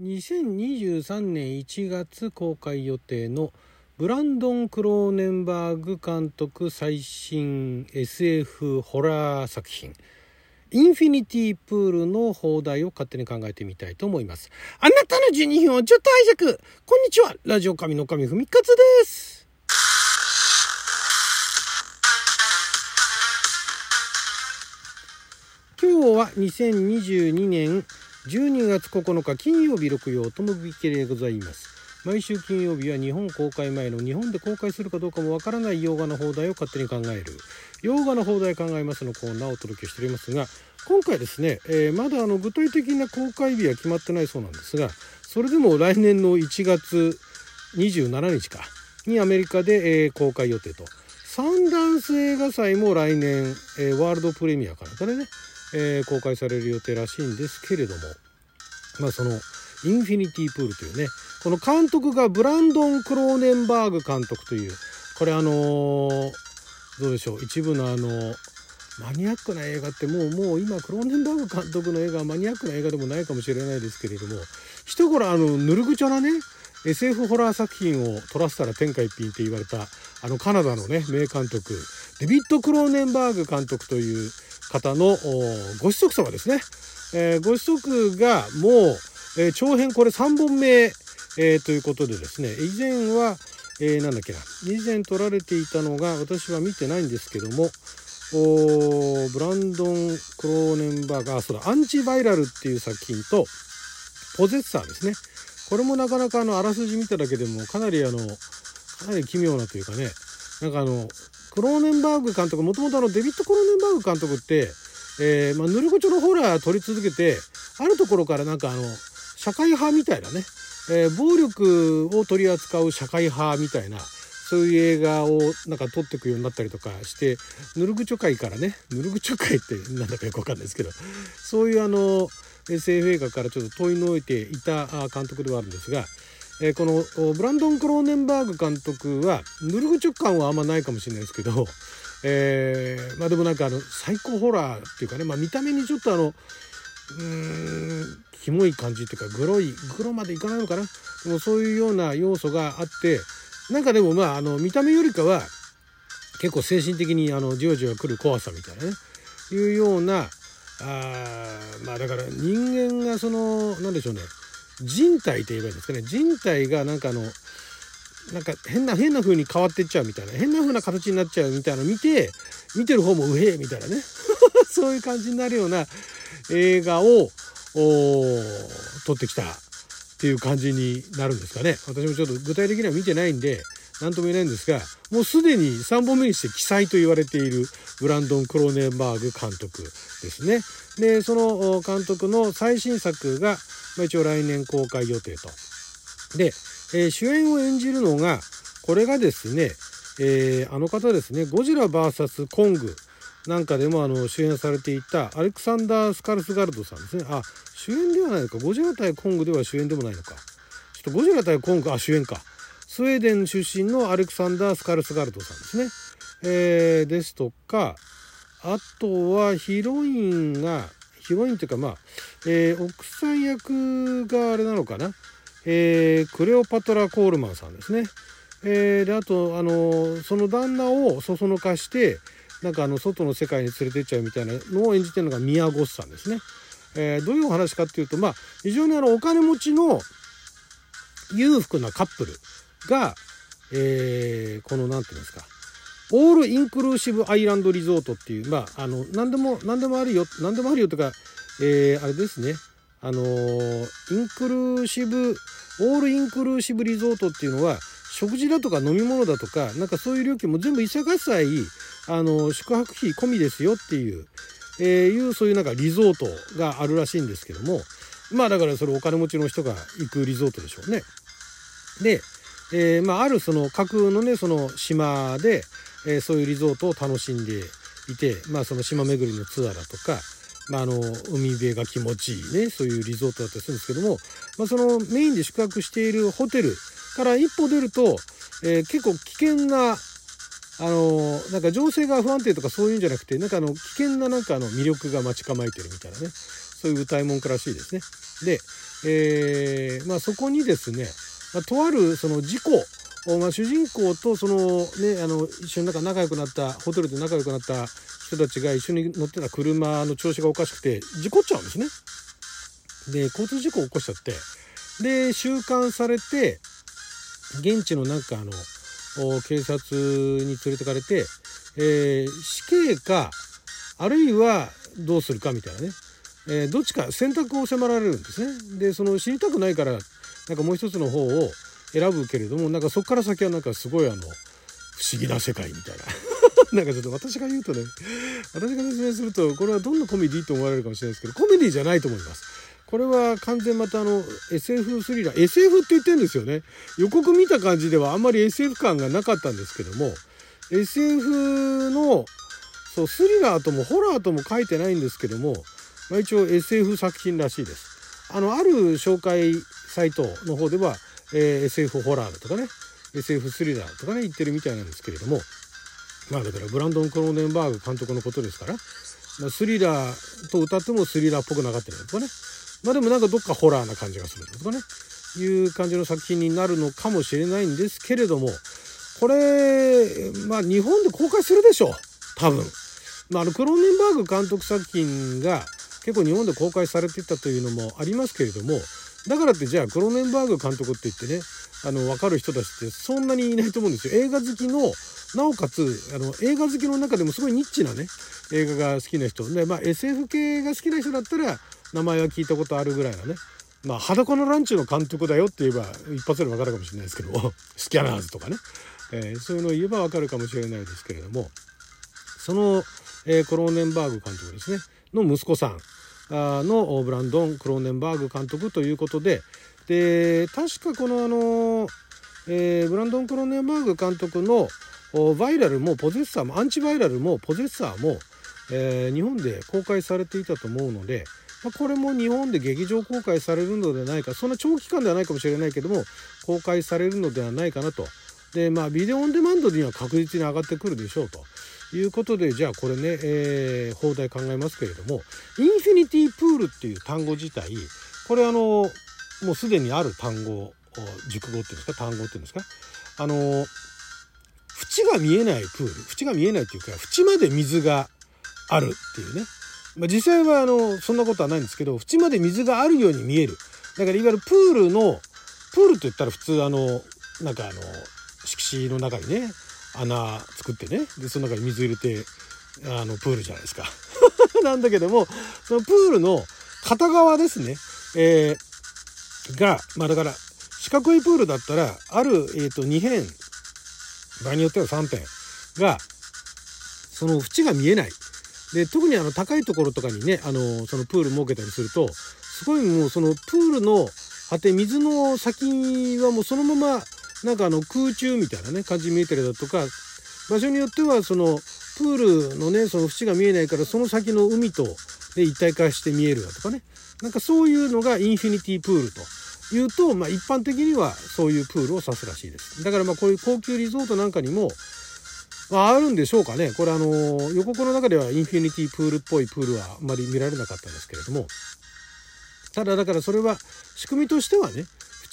2023年1月公開予定のブランドン・クローネンバーグ監督最新 SF ホラー作品インフィニティプールの放題を勝手に考えてみたいと思います。あなたの12分をちょっと拝借。こんにちは。ラジオ神の神ふみかつです。今日は2022年12月9日金曜日6曜ともびけでございます。毎週金曜日は日本公開前の日本で公開するかどうかもわからない洋画の放題を勝手に考える。洋画の放題考えますのコーナーをお届けしておりますが今回ですね、えー、まだあの具体的な公開日は決まってないそうなんですがそれでも来年の1月27日かにアメリカで、えー、公開予定と。サンダンス映画祭も来年、えー、ワールドプレミアかなんかねえー、公開される予定らしいんですけれども。まあそのインフィニティプールというねこの監督がブランドン・クローネンバーグ監督というこれあのー、どうでしょう一部のあのマニアックな映画ってもうもう今クローネンバーグ監督の映画はマニアックな映画でもないかもしれないですけれども一頃あのぬるぐちょなね SF ホラー作品を撮らせたら天下一品って言われたあのカナダのね名監督デビッド・クローネンバーグ監督という方のご子息様ですね。えー、ご子息がもう、えー、長編これ3本目、えー、ということでですね、以前は、えー、なんだっけな、以前撮られていたのが、私は見てないんですけども、おブランドン・クローネンバーガー、そうだ、アンチバイラルっていう作品と、ポゼッサーですね。これもなかなかあの、あらすじ見ただけでも、かなりあの、かなり奇妙なというかね、なんかあの、クローネンバーグ監督もともとあのデビッド・クローネンバーグ監督って、えーまあ、ぬるぐちょのホラー撮り続けてあるところからなんかあの社会派みたいなね、えー、暴力を取り扱う社会派みたいなそういう映画をなんか撮っていくようになったりとかしてぬるぐちょ界からねぬるぐちょ界ってなんだかよくわかんないですけどそういうあの SF 映画からちょっと遠いのいていた監督ではあるんですがえー、このブランドン・クローネンバーグ監督はヌルフ直感はあんまないかもしれないですけど、えー、まあでもなんかあの最高ホラーっていうかね、まあ、見た目にちょっとあのうんキモい感じっていうかグロいグロまでいかないのかな？でもそういうような要素があってなんかでもまああの見た目よりかは結構精神的にあのじわじわ来る怖さみたいなね。いうようなあまあだから人間がその何でしょうね。人体といえばいいんですかね。人体がなんかあのなんか変な変な風に変わってっちゃうみたいな。変な風な形になっちゃうみたいなの見て見てる方もうへえみたいなね。そういう感じになるような映画を撮ってきたっていう感じになるんですかね。私もちょっと具体的には見てないんで何とも言えないんですがもうすでに3本目にして記載と言われているブランドン・クローネンバーグ監督ですね。でその監督の最新作がまあ、一応来年公開予定と。で、えー、主演を演じるのが、これがですね、えー、あの方ですね、ゴジラ VS コングなんかでもあの主演されていたアレクサンダー・スカルスガルドさんですね。あ、主演ではないのか。ゴジラ対コングでは主演でもないのか。ちょっとゴジラ対コング、あ、主演か。スウェーデン出身のアレクサンダー・スカルスガルドさんですね。えー、ですとか、あとはヒロインが、ヒロインというかまあ、えー、奥さん役があれなのかな、えー、クレオパトラ・コールマンさんですね。えー、であとあのその旦那をそそのかしてなんかあの外の世界に連れてっちゃうみたいなのを演じてるのがミヤ・ゴスさんですね。えー、どういうお話かっていうとまあ非常にあのお金持ちの裕福なカップルが、えー、この何て言うんですか。オールインクルーシブアイランドリゾートっていう、まあ、あの、何でも、何でもあるよ、何でもあるよとか、えー、あれですね、あのー、インクルーシブ、オールインクルーシブリゾートっていうのは、食事だとか飲み物だとか、なんかそういう料金も全部一切合切、あの、宿泊費込みですよっていう、えー、いうそういうなんかリゾートがあるらしいんですけども、まあだからそれお金持ちの人が行くリゾートでしょうね。で、えー、まああるその架空のね、その島で、えー、そういうリゾートを楽しんでいて、まあ、その島巡りのツアーだとか、まあ、あの海辺が気持ちいいねそういうリゾートだったりするんですけども、まあ、そのメインで宿泊しているホテルから一歩出ると、えー、結構危険なあのなんか情勢が不安定とかそういうんじゃなくてなんかあの危険ななんかあの魅力が待ち構えてるみたいなねそういう歌い文句らしいですね。で、えー、まあ、そこにですね、まあ、とあるその事故まあ、主人公とそのねあの一緒になんか仲良くなったホテルで仲良くなった人たちが一緒に乗ってた車の調子がおかしくて事故っちゃうんですね。で交通事故を起こしちゃってで収監されて現地のなんかあの警察に連れてかれて、えー、死刑かあるいはどうするかみたいなね、えー、どっちか選択を迫られるんですね。でその死にたくないからなんかもう一つの方を選ぶけれどもなんかそこから先はなんかすごいあの不思議な世界みたいな なんかちょっと私が言うとね私が説明するとこれはどんなコメディと思われるかもしれないですけどコメディじゃないと思います。これは完全またあの SF スリラー SF って言ってるんですよね予告見た感じではあんまり SF 感がなかったんですけども SF のそうスリラーともホラーとも書いてないんですけども、まあ、一応 SF 作品らしいです。あのある紹介サイトの方ではえー、SF ホラーだとかね SF スリラーとかね言ってるみたいなんですけれどもまあだからブランドン・クローネンバーグ監督のことですから、まあ、スリラーと歌ってもスリラーっぽくなかったりとかねまあでもなんかどっかホラーな感じがするとかねいう感じの作品になるのかもしれないんですけれどもこれまあ日本で公開するでしょう多分。まあ、あのクローネンバーグ監督作品が結構日本で公開されてたというのもありますけれどもだからってじゃあクロネンバーグ監督って言ってねあの分かる人たちってそんなにいないと思うんですよ。映画好きのなおかつあの映画好きの中でもすごいニッチなね映画が好きな人。で、まあ、SF 系が好きな人だったら名前は聞いたことあるぐらいなねまあ裸のランチの監督だよって言えば一発で分かるかもしれないですけど スキャナーズとかね、えー、そういうのを言えば分かるかもしれないですけれどもその、えー、クローネンバーグ監督ですね。の息子さんのブランドン・クローネンバーグ監督ということでで確かこのあの、えー、ブランドン・クローネンバーグ監督のバイラルもポゼッサーもアンチバイラルもポゼッサーも、えー、日本で公開されていたと思うので、まあ、これも日本で劇場公開されるのではないかそんな長期間ではないかもしれないけども公開されるのではないかなと。でまあビデオオンデマンドには確実に上がってくるでしょうと。いうことでじゃあこれね、えー、放題考えますけれどもインフィニティプールっていう単語自体これあのもうすでにある単語熟語っていうんですか単語っていうんですかあの縁が見えないプール縁が見えないっていうか縁まで水があるっていうね、まあ、実際はあのそんなことはないんですけど縁まで水があるように見える。だからいわゆるプールのプールといったら普通あのなんかあの敷地の中にね穴作ってね。でその中に水入れてあのプールじゃないですか。なんだけどもそのプールの片側ですね、えー、がまあだから四角いプールだったらある、えーと、2辺場合によっては3辺がその縁が見えない。で特にあの高いところとかにねあのそのプール設けたりするとすごいもうそのプールの果て水の先はもうそのままなんかあの空中みたいなね感じに見えたりだとか場所によってはそのプールのねその縁が見えないからその先の海と、で一体化して見えるだとかね。なんかそういうのがインフィニティプールというと、まあ、一般的にはそういうプールを指すらしいです。だからまあこういう高級リゾートなんかにも、まあ、るんでしょうかね。これあの予告の中ではインフィニティプールっぽいプールはあんまり見られなかったんですけれども。ただだからそれは仕組みとしてはね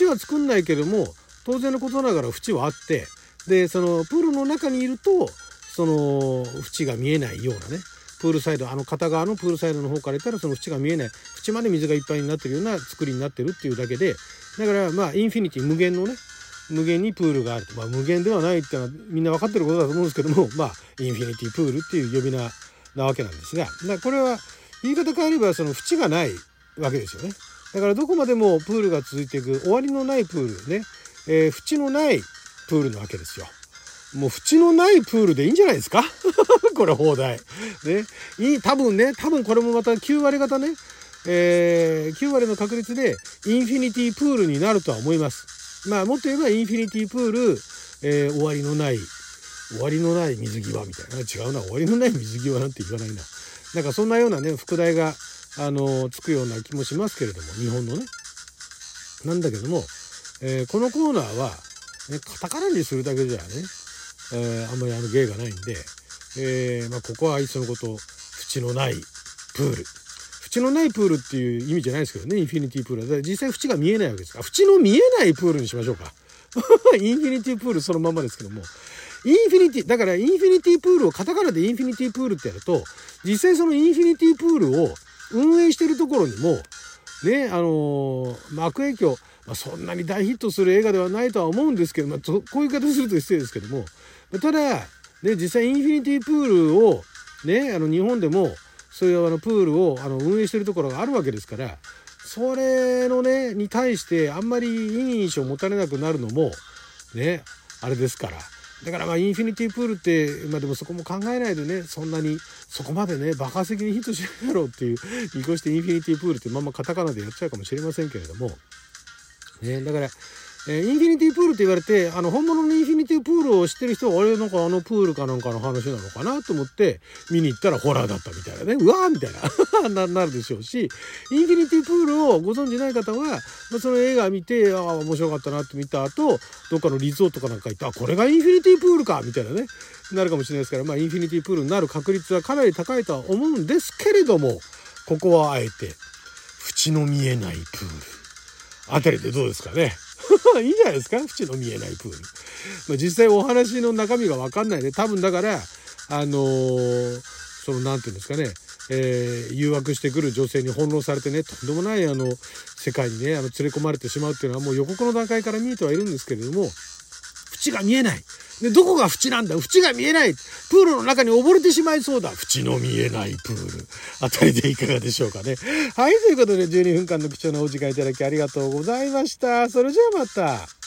縁は作んないけども当然のことながら縁はあってでそのプールの中にいるとその縁が見えないようなねプールサイドあの片側のプールサイドの方から言ったらその縁が見えない縁まで水がいっぱいになってるような作りになってるっていうだけでだからまあインフィニティ無限のね無限にプールがあると。まあ無限ではないっていうのはみんな分かってることだと思うんですけども まあインフィニティプールっていう呼び名なわけなんですがだこれは言い方変えればその縁がないわけですよね。だからどこまでもプールが続いていく終わりのないプールねえー、縁のないプールなわけですよ。もう縁のないプールでいいんじゃないですか？これ放題。ね。いい、多分ね、多分これもまた9割方ね、えー、9割の確率でインフィニティプールになるとは思います。まあもっと言えばインフィニティプール、えー、終わりのない、終わりのない水際みたいな。違うな、終わりのない水際なんて言わないな。なんかそんなようなね、副題が、あの、つくような気もしますけれども、日本のね。なんだけども、えー、このコーナーは、ね、カタカナにするだけじゃね、えー、あんまりあの芸がないんで、えー、まあ、ここはあいっそのこと縁のないプール縁のないプールっていう意味じゃないですけどね、インフィニティプールは。実際縁が見えないわけですから、縁の見えないプールにしましょうか。インフィニティプールそのままですけども。インフィニティ、だからインフィニティプールをカタカナでインフィニティプールってやると、実際そのインフィニティプールを運営してるところにも、ね、あのー、悪影響、まあ、そんなに大ヒットする映画ではないとは思うんですけど、まあ、こういう言い方すると失礼ですけども、ただ、ね、実際インフィニティプールを、ね、あの日本でもそういうあのプールをあの運営してるところがあるわけですからそれのねに対してあんまりいい印象を持たれなくなるのもねあれですから。だからまあインフィニティプールってまあでもそこも考えないでねそんなにそこまでね爆発的にヒットしないだろうっていう見越してインフィニティプールってまんまカタカナでやっちゃうかもしれませんけれども。ねだからえー、インフィニティプールって言われて、あの、本物のインフィニティプールを知ってる人は、あれ、なんかあのプールかなんかの話なのかなと思って、見に行ったらホラーだったみたいなね。うわーみたいな な、るでしょうし、インフィニティプールをご存知ない方は、まあ、その映画見て、ああ、面白かったなって見た後、どっかのリゾートかなんか行って、あ、これがインフィニティプールかみたいなね、なるかもしれないですから、まあ、インフィニティプールになる確率はかなり高いとは思うんですけれども、ここはあえて、縁の見えないプール。あたりでどうですかね。いいじゃないですか縁の見えないプール。まあ、実際お話の中身がわかんないで、多分だから、あのー、その、なんていうんですかね、えー、誘惑してくる女性に翻弄されてね、とんでもないあの、世界にね、あの、連れ込まれてしまうっていうのはもう予告の段階から見えてはいるんですけれども、縁が見えない。で、どこが縁なんだ？縁が見えないプールの中に溺れてしまいそうだ縁の見えないプールあたりでいかがでしょうかね。はい、ということで12分間の貴重なお時間いただきありがとうございました。それじゃあまた。